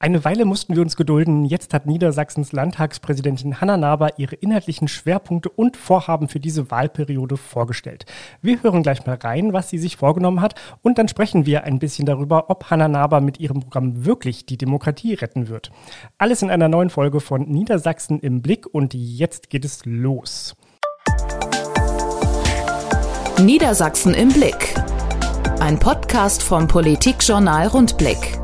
Eine Weile mussten wir uns gedulden. Jetzt hat Niedersachsens Landtagspräsidentin Hanna Naber ihre inhaltlichen Schwerpunkte und Vorhaben für diese Wahlperiode vorgestellt. Wir hören gleich mal rein, was sie sich vorgenommen hat und dann sprechen wir ein bisschen darüber, ob Hanna Naber mit ihrem Programm wirklich die Demokratie retten wird. Alles in einer neuen Folge von Niedersachsen im Blick und jetzt geht es los. Niedersachsen im Blick. Ein Podcast vom Politikjournal Rundblick.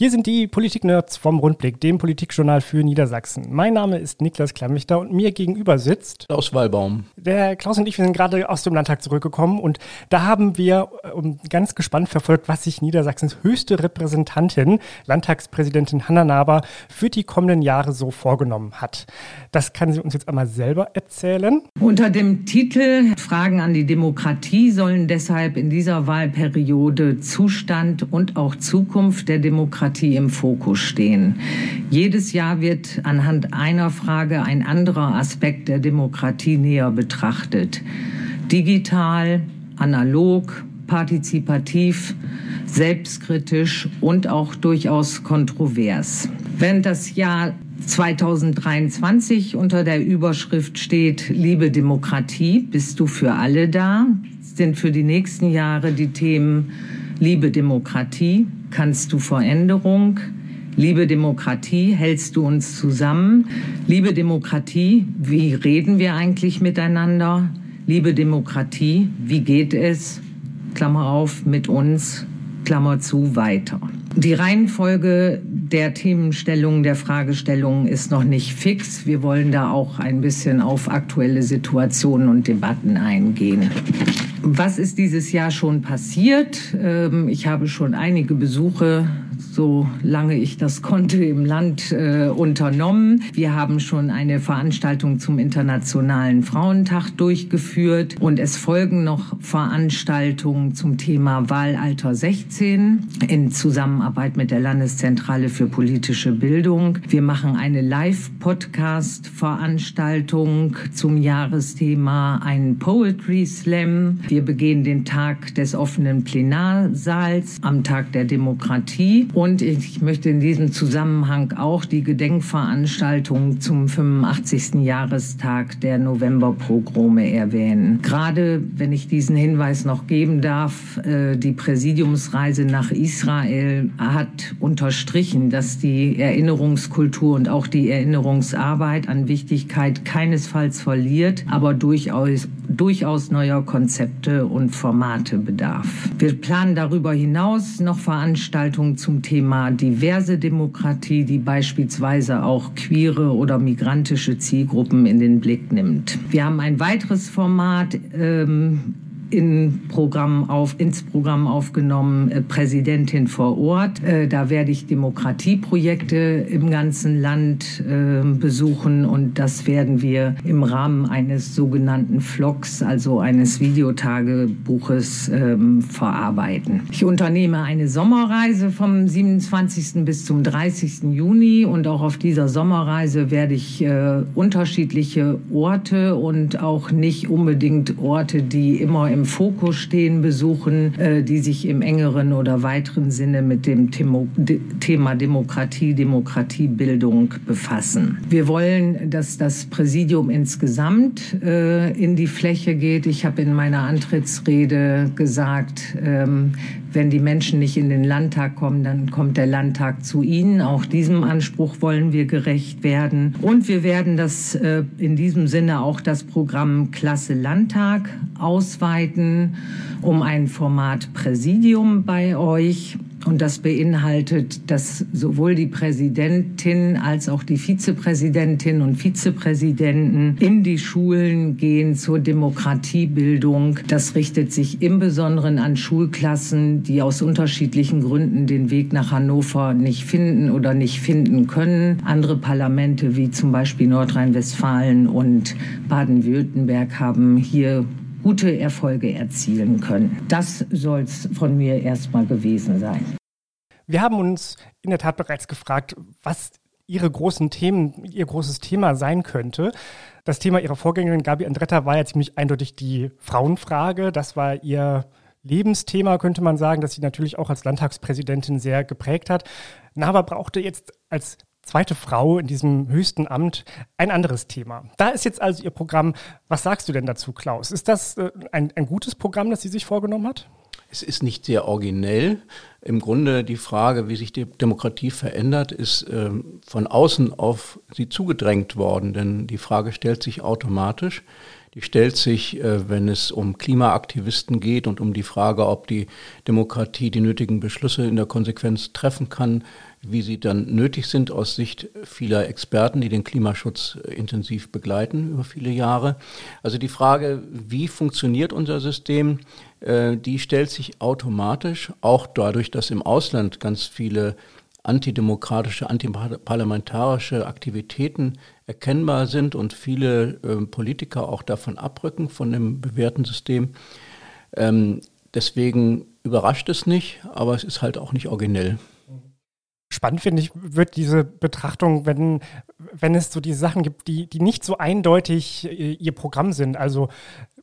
Hier sind die Politik-Nerds vom Rundblick, dem Politikjournal für Niedersachsen. Mein Name ist Niklas Klammichter und mir gegenüber sitzt Klaus Wallbaum. Der Klaus und ich, wir sind gerade aus dem Landtag zurückgekommen und da haben wir äh, ganz gespannt verfolgt, was sich Niedersachsens höchste Repräsentantin, Landtagspräsidentin Hanna Naber, für die kommenden Jahre so vorgenommen hat. Das kann sie uns jetzt einmal selber erzählen. Unter dem Titel Fragen an die Demokratie sollen deshalb in dieser Wahlperiode Zustand und auch Zukunft der Demokratie Demokratie im Fokus stehen. Jedes Jahr wird anhand einer Frage ein anderer Aspekt der Demokratie näher betrachtet. Digital, analog, partizipativ, selbstkritisch und auch durchaus kontrovers. Während das Jahr 2023 unter der Überschrift steht, liebe Demokratie, bist du für alle da, sind für die nächsten Jahre die Themen Liebe Demokratie, kannst du Veränderung? Liebe Demokratie, hältst du uns zusammen? Liebe Demokratie, wie reden wir eigentlich miteinander? Liebe Demokratie, wie geht es? Klammer auf, mit uns, Klammer zu, weiter. Die Reihenfolge der Themenstellung, der Fragestellungen ist noch nicht fix. Wir wollen da auch ein bisschen auf aktuelle Situationen und Debatten eingehen. Was ist dieses Jahr schon passiert? Ähm, ich habe schon einige Besuche solange ich das konnte, im Land äh, unternommen. Wir haben schon eine Veranstaltung zum Internationalen Frauentag durchgeführt und es folgen noch Veranstaltungen zum Thema Wahlalter 16 in Zusammenarbeit mit der Landeszentrale für politische Bildung. Wir machen eine Live-Podcast-Veranstaltung zum Jahresthema, einen Poetry Slam. Wir begehen den Tag des offenen Plenarsaals am Tag der Demokratie und ich möchte in diesem Zusammenhang auch die Gedenkveranstaltung zum 85. Jahrestag der Novemberpogrome erwähnen. Gerade wenn ich diesen Hinweis noch geben darf, äh, die Präsidiumsreise nach Israel hat unterstrichen, dass die Erinnerungskultur und auch die Erinnerungsarbeit an Wichtigkeit keinesfalls verliert, aber durchaus, durchaus neuer Konzepte und Formate bedarf. Wir planen darüber hinaus noch Veranstaltungen zum Thema diverse Demokratie, die beispielsweise auch queere oder migrantische Zielgruppen in den Blick nimmt. Wir haben ein weiteres Format ähm, in Programm auf, ins Programm aufgenommen, äh, Präsidentin vor Ort. Äh, da werde ich Demokratieprojekte im ganzen Land äh, besuchen und das werden wir im Rahmen eines sogenannten Vlogs, also eines Videotagebuches, ähm, verarbeiten. Ich unternehme eine Sommerreise vom 27. bis zum 30. Juni und auch auf dieser Sommerreise werde ich äh, unterschiedliche Orte und auch nicht unbedingt Orte, die immer im im Fokus stehen, besuchen, äh, die sich im engeren oder weiteren Sinne mit dem Thema Demokratie, Demokratiebildung befassen. Wir wollen, dass das Präsidium insgesamt äh, in die Fläche geht. Ich habe in meiner Antrittsrede gesagt, ähm, wenn die Menschen nicht in den Landtag kommen, dann kommt der Landtag zu ihnen. Auch diesem Anspruch wollen wir gerecht werden. Und wir werden das äh, in diesem Sinne auch das Programm Klasse Landtag ausweiten um ein Format Präsidium bei euch. Und das beinhaltet, dass sowohl die Präsidentin als auch die Vizepräsidentin und Vizepräsidenten in die Schulen gehen zur Demokratiebildung. Das richtet sich im Besonderen an Schulklassen, die aus unterschiedlichen Gründen den Weg nach Hannover nicht finden oder nicht finden können. Andere Parlamente wie zum Beispiel Nordrhein-Westfalen und Baden-Württemberg haben hier gute Erfolge erzielen können. Das soll es von mir erstmal gewesen sein. Wir haben uns in der Tat bereits gefragt, was Ihre großen Themen, Ihr großes Thema sein könnte. Das Thema Ihrer Vorgängerin Gabi Andretta war ja ziemlich eindeutig die Frauenfrage. Das war Ihr Lebensthema, könnte man sagen, das sie natürlich auch als Landtagspräsidentin sehr geprägt hat. Naber brauchte jetzt als zweite Frau in diesem höchsten Amt ein anderes Thema. Da ist jetzt also ihr Programm. Was sagst du denn dazu, Klaus? Ist das äh, ein, ein gutes Programm, das sie sich vorgenommen hat? Es ist nicht sehr originell. Im Grunde die Frage, wie sich die Demokratie verändert, ist äh, von außen auf sie zugedrängt worden, denn die Frage stellt sich automatisch. Die stellt sich, äh, wenn es um Klimaaktivisten geht und um die Frage, ob die Demokratie die nötigen Beschlüsse in der Konsequenz treffen kann, wie sie dann nötig sind aus Sicht vieler Experten, die den Klimaschutz intensiv begleiten über viele Jahre. Also die Frage, wie funktioniert unser System, äh, die stellt sich automatisch, auch dadurch, dass im Ausland ganz viele antidemokratische, antiparlamentarische Aktivitäten erkennbar sind und viele äh, Politiker auch davon abrücken, von dem bewährten System. Ähm, deswegen überrascht es nicht, aber es ist halt auch nicht originell. Spannend finde ich, wird diese Betrachtung, wenn, wenn es so diese Sachen gibt, die, die nicht so eindeutig äh, ihr Programm sind. Also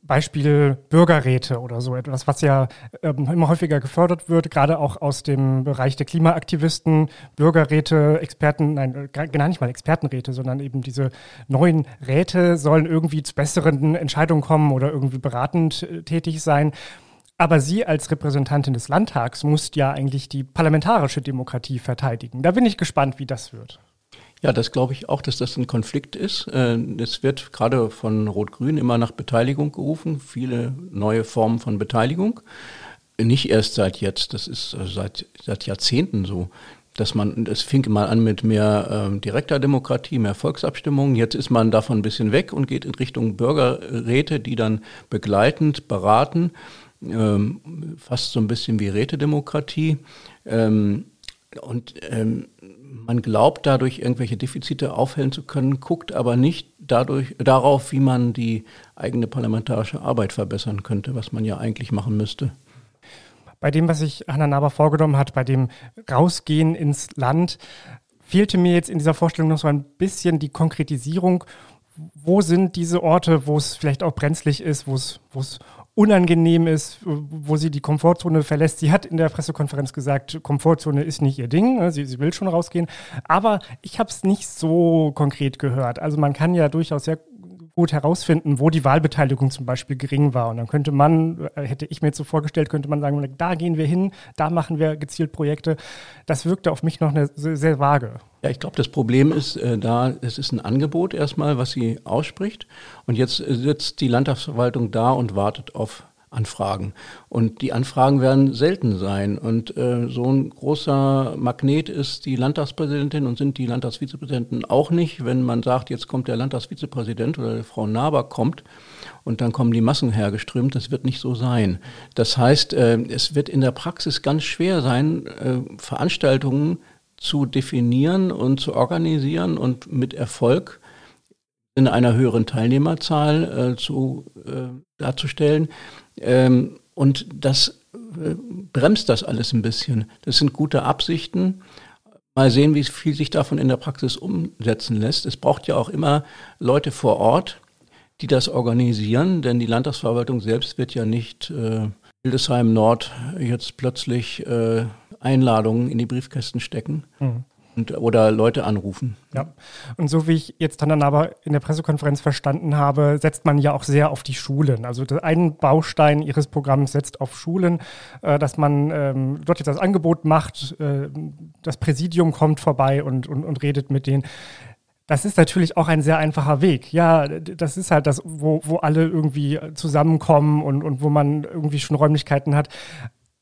Beispiel Bürgerräte oder so etwas, was ja ähm, immer häufiger gefördert wird, gerade auch aus dem Bereich der Klimaaktivisten, Bürgerräte, Experten, nein, gar, gar nicht mal Expertenräte, sondern eben diese neuen Räte sollen irgendwie zu besseren Entscheidungen kommen oder irgendwie beratend äh, tätig sein. Aber sie als Repräsentantin des Landtags muss ja eigentlich die parlamentarische Demokratie verteidigen. Da bin ich gespannt, wie das wird. Ja, das glaube ich auch, dass das ein Konflikt ist. Äh, es wird gerade von Rot-Grün immer nach Beteiligung gerufen, viele neue Formen von Beteiligung. Nicht erst seit jetzt, das ist äh, seit, seit Jahrzehnten so dass man, es fing mal an mit mehr ähm, direkter Demokratie, mehr Volksabstimmungen. Jetzt ist man davon ein bisschen weg und geht in Richtung Bürgerräte, die dann begleitend beraten, ähm, fast so ein bisschen wie Rätedemokratie. Ähm, und ähm, man glaubt dadurch irgendwelche Defizite aufhellen zu können, guckt aber nicht dadurch, darauf, wie man die eigene parlamentarische Arbeit verbessern könnte, was man ja eigentlich machen müsste. Bei dem, was sich Hanna Naber vorgenommen hat, bei dem Rausgehen ins Land, fehlte mir jetzt in dieser Vorstellung noch so ein bisschen die Konkretisierung. Wo sind diese Orte, wo es vielleicht auch brenzlig ist, wo es, wo es unangenehm ist, wo sie die Komfortzone verlässt. Sie hat in der Pressekonferenz gesagt, Komfortzone ist nicht ihr Ding, ne? sie, sie will schon rausgehen. Aber ich habe es nicht so konkret gehört. Also man kann ja durchaus sehr gut herausfinden, wo die Wahlbeteiligung zum Beispiel gering war. Und dann könnte man, äh, hätte ich mir jetzt so vorgestellt, könnte man sagen, da gehen wir hin, da machen wir gezielt Projekte. Das wirkte auf mich noch eine, sehr, sehr vage. Ja, ich glaube, das Problem ist äh, da, es ist ein Angebot erstmal, was sie ausspricht. Und jetzt sitzt die Landtagsverwaltung da und wartet auf Anfragen. Und die Anfragen werden selten sein. Und äh, so ein großer Magnet ist die Landtagspräsidentin und sind die Landtagsvizepräsidenten auch nicht, wenn man sagt, jetzt kommt der Landtagsvizepräsident oder Frau Naber kommt und dann kommen die Massen hergeströmt. Das wird nicht so sein. Das heißt, äh, es wird in der Praxis ganz schwer sein, äh, Veranstaltungen zu definieren und zu organisieren und mit Erfolg in einer höheren Teilnehmerzahl äh, zu, äh, darzustellen. Ähm, und das äh, bremst das alles ein bisschen. Das sind gute Absichten. Mal sehen, wie viel sich davon in der Praxis umsetzen lässt. Es braucht ja auch immer Leute vor Ort, die das organisieren, denn die Landtagsverwaltung selbst wird ja nicht äh, Hildesheim Nord jetzt plötzlich äh, Einladungen in die Briefkästen stecken. Mhm und, oder Leute anrufen. Ja, und so wie ich jetzt dann aber in der Pressekonferenz verstanden habe, setzt man ja auch sehr auf die Schulen. Also ein Baustein Ihres Programms setzt auf Schulen, äh, dass man ähm, dort jetzt das Angebot macht, äh, das Präsidium kommt vorbei und, und, und redet mit denen. Das ist natürlich auch ein sehr einfacher Weg. Ja, das ist halt das, wo, wo alle irgendwie zusammenkommen und, und wo man irgendwie schon Räumlichkeiten hat.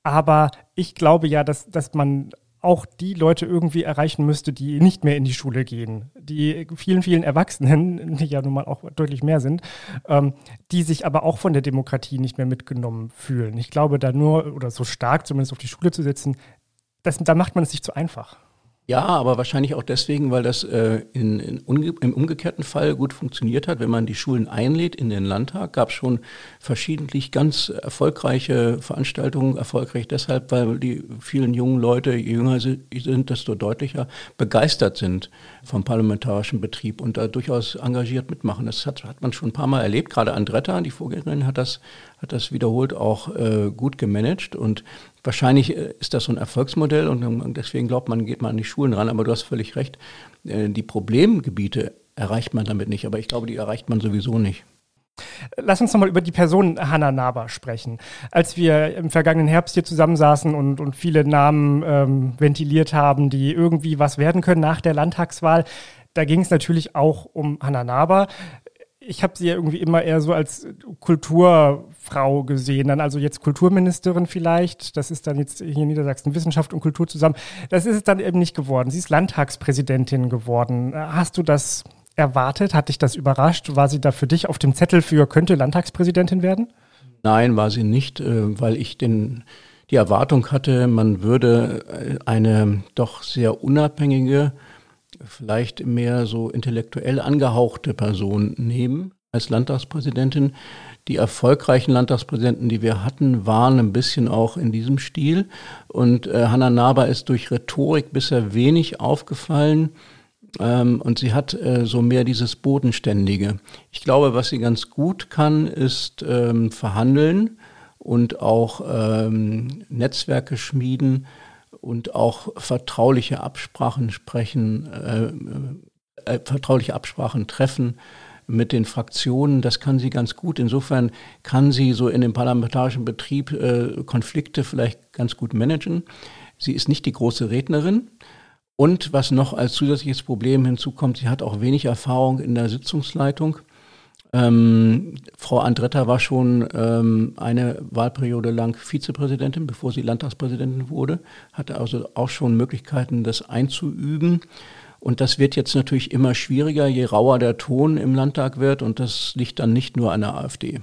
Aber ich glaube ja, dass, dass man auch die Leute irgendwie erreichen müsste, die nicht mehr in die Schule gehen. Die vielen, vielen Erwachsenen, die ja nun mal auch deutlich mehr sind, ähm, die sich aber auch von der Demokratie nicht mehr mitgenommen fühlen. Ich glaube, da nur oder so stark zumindest auf die Schule zu setzen, das, da macht man es sich zu einfach. Ja, aber wahrscheinlich auch deswegen, weil das äh, in, in umge im umgekehrten Fall gut funktioniert hat. Wenn man die Schulen einlädt in den Landtag, gab es schon verschiedentlich ganz erfolgreiche Veranstaltungen. Erfolgreich deshalb, weil die vielen jungen Leute, je jünger sie sind, desto deutlicher begeistert sind vom parlamentarischen Betrieb und da durchaus engagiert mitmachen. Das hat, hat man schon ein paar Mal erlebt. Gerade Andretta, die Vorgängerin, hat das, hat das wiederholt auch äh, gut gemanagt und wahrscheinlich äh, ist das so ein Erfolgsmodell und deswegen glaubt man, geht man an die Schulen ran, aber du hast völlig recht. Äh, die Problemgebiete erreicht man damit nicht, aber ich glaube, die erreicht man sowieso nicht. Lass uns nochmal über die Person Hanna Naber sprechen. Als wir im vergangenen Herbst hier zusammensaßen und, und viele Namen ähm, ventiliert haben, die irgendwie was werden können nach der Landtagswahl, da ging es natürlich auch um Hanna Naber. Ich habe sie ja irgendwie immer eher so als Kulturfrau gesehen, dann also jetzt Kulturministerin vielleicht. Das ist dann jetzt hier in Niedersachsen Wissenschaft und Kultur zusammen. Das ist es dann eben nicht geworden. Sie ist Landtagspräsidentin geworden. Hast du das erwartet? Hat dich das überrascht? War sie da für dich auf dem Zettel für könnte Landtagspräsidentin werden? Nein, war sie nicht, äh, weil ich den, die Erwartung hatte, man würde äh, eine doch sehr unabhängige, vielleicht mehr so intellektuell angehauchte Person nehmen als Landtagspräsidentin. Die erfolgreichen Landtagspräsidenten, die wir hatten, waren ein bisschen auch in diesem Stil. Und äh, Hanna Naber ist durch Rhetorik bisher wenig aufgefallen. Ähm, und sie hat äh, so mehr dieses Bodenständige. Ich glaube, was sie ganz gut kann, ist ähm, verhandeln und auch ähm, Netzwerke schmieden und auch vertrauliche Absprachen sprechen, äh, äh, vertrauliche Absprachen treffen mit den Fraktionen. Das kann sie ganz gut. Insofern kann sie so in dem parlamentarischen Betrieb äh, Konflikte vielleicht ganz gut managen. Sie ist nicht die große Rednerin. Und was noch als zusätzliches Problem hinzukommt, sie hat auch wenig Erfahrung in der Sitzungsleitung. Ähm, Frau Andretta war schon ähm, eine Wahlperiode lang Vizepräsidentin, bevor sie Landtagspräsidentin wurde, hatte also auch schon Möglichkeiten, das einzuüben. Und das wird jetzt natürlich immer schwieriger, je rauer der Ton im Landtag wird. Und das liegt dann nicht nur an der AfD.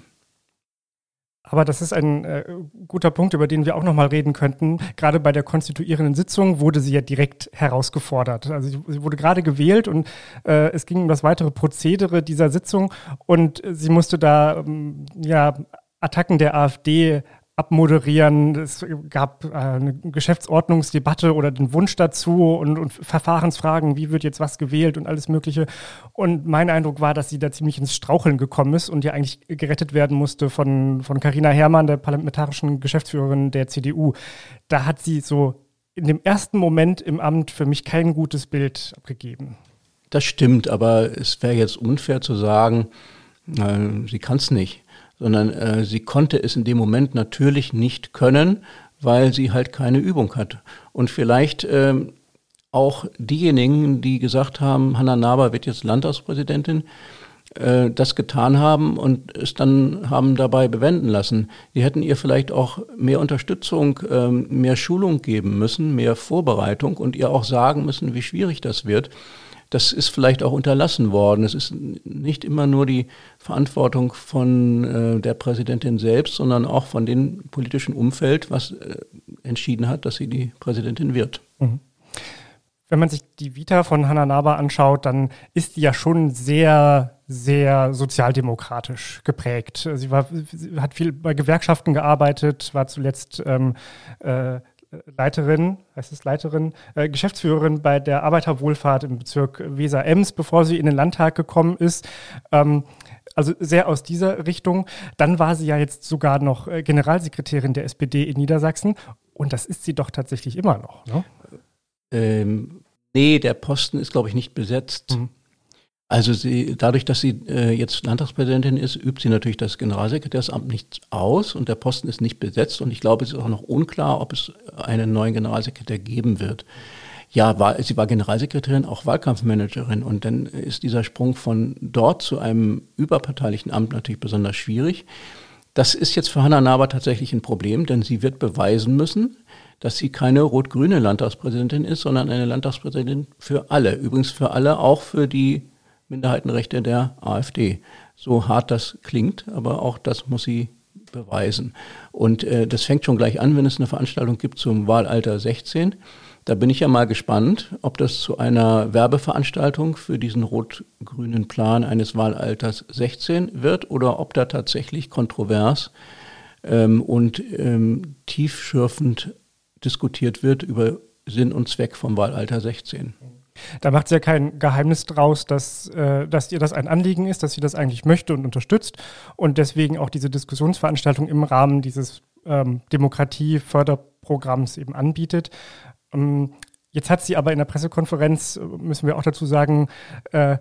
Aber das ist ein äh, guter Punkt, über den wir auch nochmal reden könnten. Gerade bei der konstituierenden Sitzung wurde sie ja direkt herausgefordert. Also sie, wurde gerade gewählt und äh, es ging um das weitere Prozedere dieser Sitzung und sie musste da ähm, ja Attacken der AfD abmoderieren. Es gab äh, eine Geschäftsordnungsdebatte oder den Wunsch dazu und, und, Verfahrensfragen, wie wird jetzt was gewählt und alles Mögliche. Und mein Eindruck war, dass sie da ziemlich ins Straucheln gekommen ist und ja eigentlich gerettet werden musste von Carina Herrmann, der parlamentarischen Geschäftsführerin der CDU. Da hat sie so in dem ersten Moment im Amt für mich kein gutes Bild abgegeben. Das stimmt, aber es wäre jetzt unfair zu sagen, äh, sie kann es nicht sondern äh, sie konnte es in dem Moment natürlich nicht können, weil sie halt keine Übung hat. Und vielleicht äh, auch diejenigen, die gesagt haben, Hanna Naber wird jetzt Landtagspräsidentin, äh, das getan haben und es dann haben dabei bewenden lassen. Die hätten ihr vielleicht auch mehr Unterstützung, ähm, mehr Schulung geben müssen, mehr Vorbereitung und ihr auch sagen müssen, wie schwierig das wird das ist vielleicht auch unterlassen worden. Es ist nicht immer nur die Verantwortung von äh, der Präsidentin selbst, sondern auch von dem politischen Umfeld, was äh, entschieden hat, dass sie die Präsidentin wird. Mhm. Wenn man sich die Vita von Hannah Naber anschaut, dann ist die ja schon sehr, sehr sozialdemokratisch geprägt. Sie, war, sie hat viel bei Gewerkschaften gearbeitet, war zuletzt ähm, äh, Leiterin, heißt es Leiterin, äh, Geschäftsführerin bei der Arbeiterwohlfahrt im Bezirk Weser-Ems, bevor sie in den Landtag gekommen ist. Ähm, also sehr aus dieser Richtung. Dann war sie ja jetzt sogar noch äh, Generalsekretärin der SPD in Niedersachsen. Und das ist sie doch tatsächlich immer noch. Ne? Ähm, nee, der Posten ist, glaube ich, nicht besetzt. Mhm. Also sie, dadurch, dass sie äh, jetzt Landtagspräsidentin ist, übt sie natürlich das Generalsekretärsamt nicht aus und der Posten ist nicht besetzt und ich glaube, es ist auch noch unklar, ob es einen neuen Generalsekretär geben wird. Ja, war, sie war Generalsekretärin, auch Wahlkampfmanagerin und dann ist dieser Sprung von dort zu einem überparteilichen Amt natürlich besonders schwierig. Das ist jetzt für Hanna Naber tatsächlich ein Problem, denn sie wird beweisen müssen, dass sie keine rot-grüne Landtagspräsidentin ist, sondern eine Landtagspräsidentin für alle. Übrigens für alle, auch für die Minderheitenrechte der AfD. So hart das klingt, aber auch das muss sie beweisen. Und äh, das fängt schon gleich an, wenn es eine Veranstaltung gibt zum Wahlalter 16. Da bin ich ja mal gespannt, ob das zu einer Werbeveranstaltung für diesen rot-grünen Plan eines Wahlalters 16 wird oder ob da tatsächlich kontrovers ähm, und ähm, tiefschürfend diskutiert wird über Sinn und Zweck vom Wahlalter 16. Da macht sie ja kein Geheimnis draus, dass, äh, dass ihr das ein Anliegen ist, dass sie das eigentlich möchte und unterstützt und deswegen auch diese Diskussionsveranstaltung im Rahmen dieses ähm, Demokratieförderprogramms eben anbietet. Ähm, jetzt hat sie aber in der Pressekonferenz, äh, müssen wir auch dazu sagen, äh,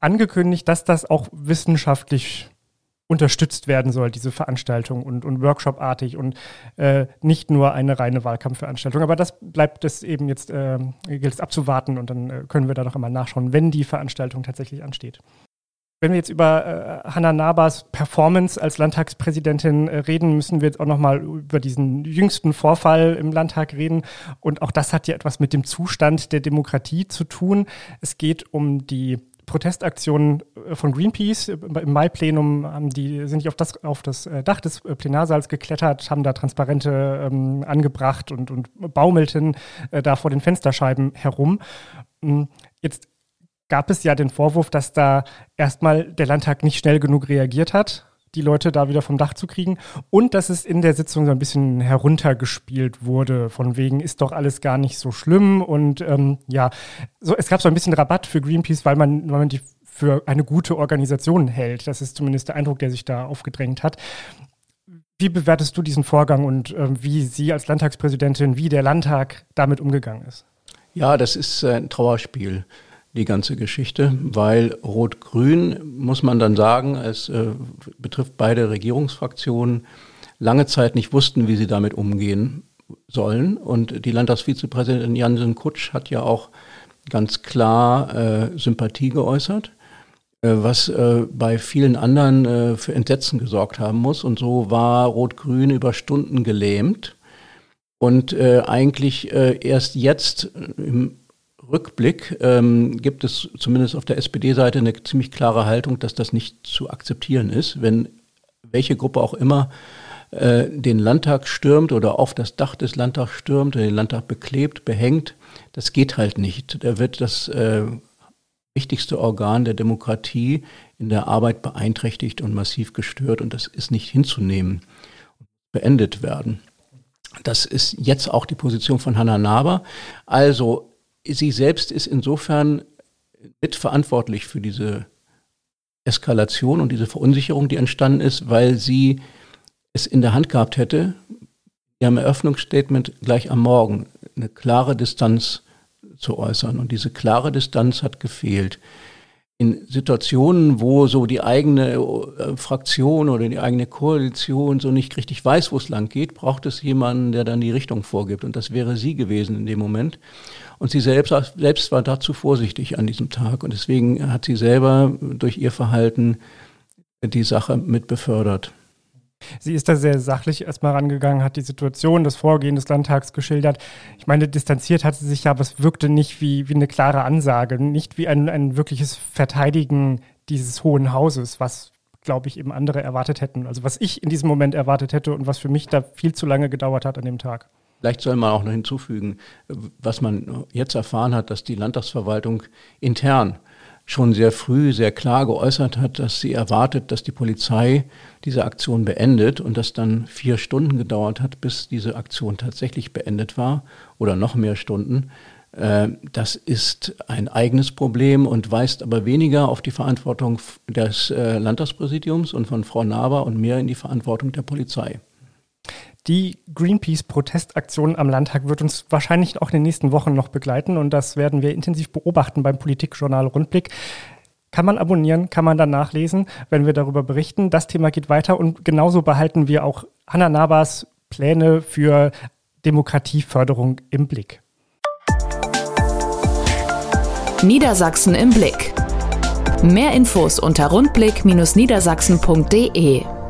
angekündigt, dass das auch wissenschaftlich unterstützt werden soll, diese Veranstaltung und, und Workshop-artig und äh, nicht nur eine reine Wahlkampfveranstaltung. Aber das bleibt es eben jetzt, äh, gilt es abzuwarten und dann äh, können wir da noch einmal nachschauen, wenn die Veranstaltung tatsächlich ansteht. Wenn wir jetzt über äh, Hanna Nabas Performance als Landtagspräsidentin äh, reden, müssen wir jetzt auch nochmal über diesen jüngsten Vorfall im Landtag reden. Und auch das hat ja etwas mit dem Zustand der Demokratie zu tun. Es geht um die Protestaktionen äh, von Greenpeace. Im Mai-Plenum die, sind die auf das, auf das äh, Dach des äh, Plenarsaals geklettert, haben da Transparente ähm, angebracht und, und baumelten äh, da vor den Fensterscheiben herum. Hm, jetzt gab es ja den Vorwurf, dass da erstmal der Landtag nicht schnell genug reagiert hat die Leute da wieder vom Dach zu kriegen und dass es in der Sitzung so ein bisschen heruntergespielt wurde, von wegen ist doch alles gar nicht so schlimm und ähm, ja, so, es gab so ein bisschen Rabatt für Greenpeace, weil man, weil man die für eine gute Organisation hält. Das ist zumindest der Eindruck, der sich da aufgedrängt hat. Wie bewertest du diesen Vorgang und äh, wie Sie als Landtagspräsidentin, wie der Landtag damit umgegangen ist? Ja, das ist ein Trauerspiel die ganze Geschichte, weil Rot-Grün, muss man dann sagen, es äh, betrifft beide Regierungsfraktionen, lange Zeit nicht wussten, wie sie damit umgehen sollen. Und die Landtagsvizepräsidentin Jansen Kutsch hat ja auch ganz klar äh, Sympathie geäußert, äh, was äh, bei vielen anderen äh, für Entsetzen gesorgt haben muss. Und so war Rot-Grün über Stunden gelähmt. Und äh, eigentlich erst jetzt im Rückblick ähm, gibt es zumindest auf der SPD-Seite eine ziemlich klare Haltung, dass das nicht zu akzeptieren ist, wenn welche Gruppe auch immer äh, den Landtag stürmt oder auf das Dach des Landtags stürmt oder den Landtag beklebt, behängt. Das geht halt nicht. Da wird das äh, wichtigste Organ der Demokratie in der Arbeit beeinträchtigt und massiv gestört und das ist nicht hinzunehmen und beendet werden. Das ist jetzt auch die Position von Hannah Naber. Also sie selbst ist insofern mitverantwortlich für diese Eskalation und diese Verunsicherung, die entstanden ist, weil sie es in der Hand gehabt hätte, ihrem Eröffnungsstatement gleich am Morgen eine klare Distanz zu äußern. Und diese klare Distanz hat gefehlt in Situationen, wo so die eigene äh, Fraktion oder die eigene Koalition so nicht richtig weiß, wo es lang geht, braucht es jemanden, der dann die Richtung vorgibt. Und das wäre sie gewesen in dem Moment. Und sie selbst, selbst war dazu vorsichtig an diesem Tag. Und deswegen hat sie selber durch ihr Verhalten die Sache mit befördert. Sie ist da sehr sachlich erstmal rangegangen, hat die Situation, das Vorgehen des Landtags geschildert. Ich meine, distanziert hat sie sich ja, aber es wirkte nicht wie, wie eine klare Ansage, nicht wie ein, ein wirkliches Verteidigen dieses Hohen Hauses, was, glaube ich, eben andere erwartet hätten. Also was ich in diesem Moment erwartet hätte und was für mich da viel zu lange gedauert hat an dem Tag. Vielleicht soll man auch noch hinzufügen, was man jetzt erfahren hat, dass die Landtagsverwaltung intern schon sehr früh sehr klar geäußert hat, dass sie erwartet, dass die Polizei diese Aktion beendet und das dann vier Stunden gedauert hat, bis diese Aktion tatsächlich beendet war oder noch mehr Stunden. Äh, das ist ein eigenes Problem und weist aber weniger auf die Verantwortung des äh, Landtagspräsidiums und von Frau Naber und mehr in die Verantwortung der Polizei. Die Greenpeace-Protestaktion am Landtag wird uns wahrscheinlich auch in den nächsten Wochen noch begleiten und das werden wir intensiv beobachten beim Politikjournal Rundblick. Kann man abonnieren, kann man dann nachlesen, wenn wir darüber berichten. Das Thema geht weiter und genauso behalten wir auch Hanna Nabas Pläne für Demokratieförderung im Blick. Niedersachsen im Blick. Mehr Infos unter rundblick-niedersachsen.de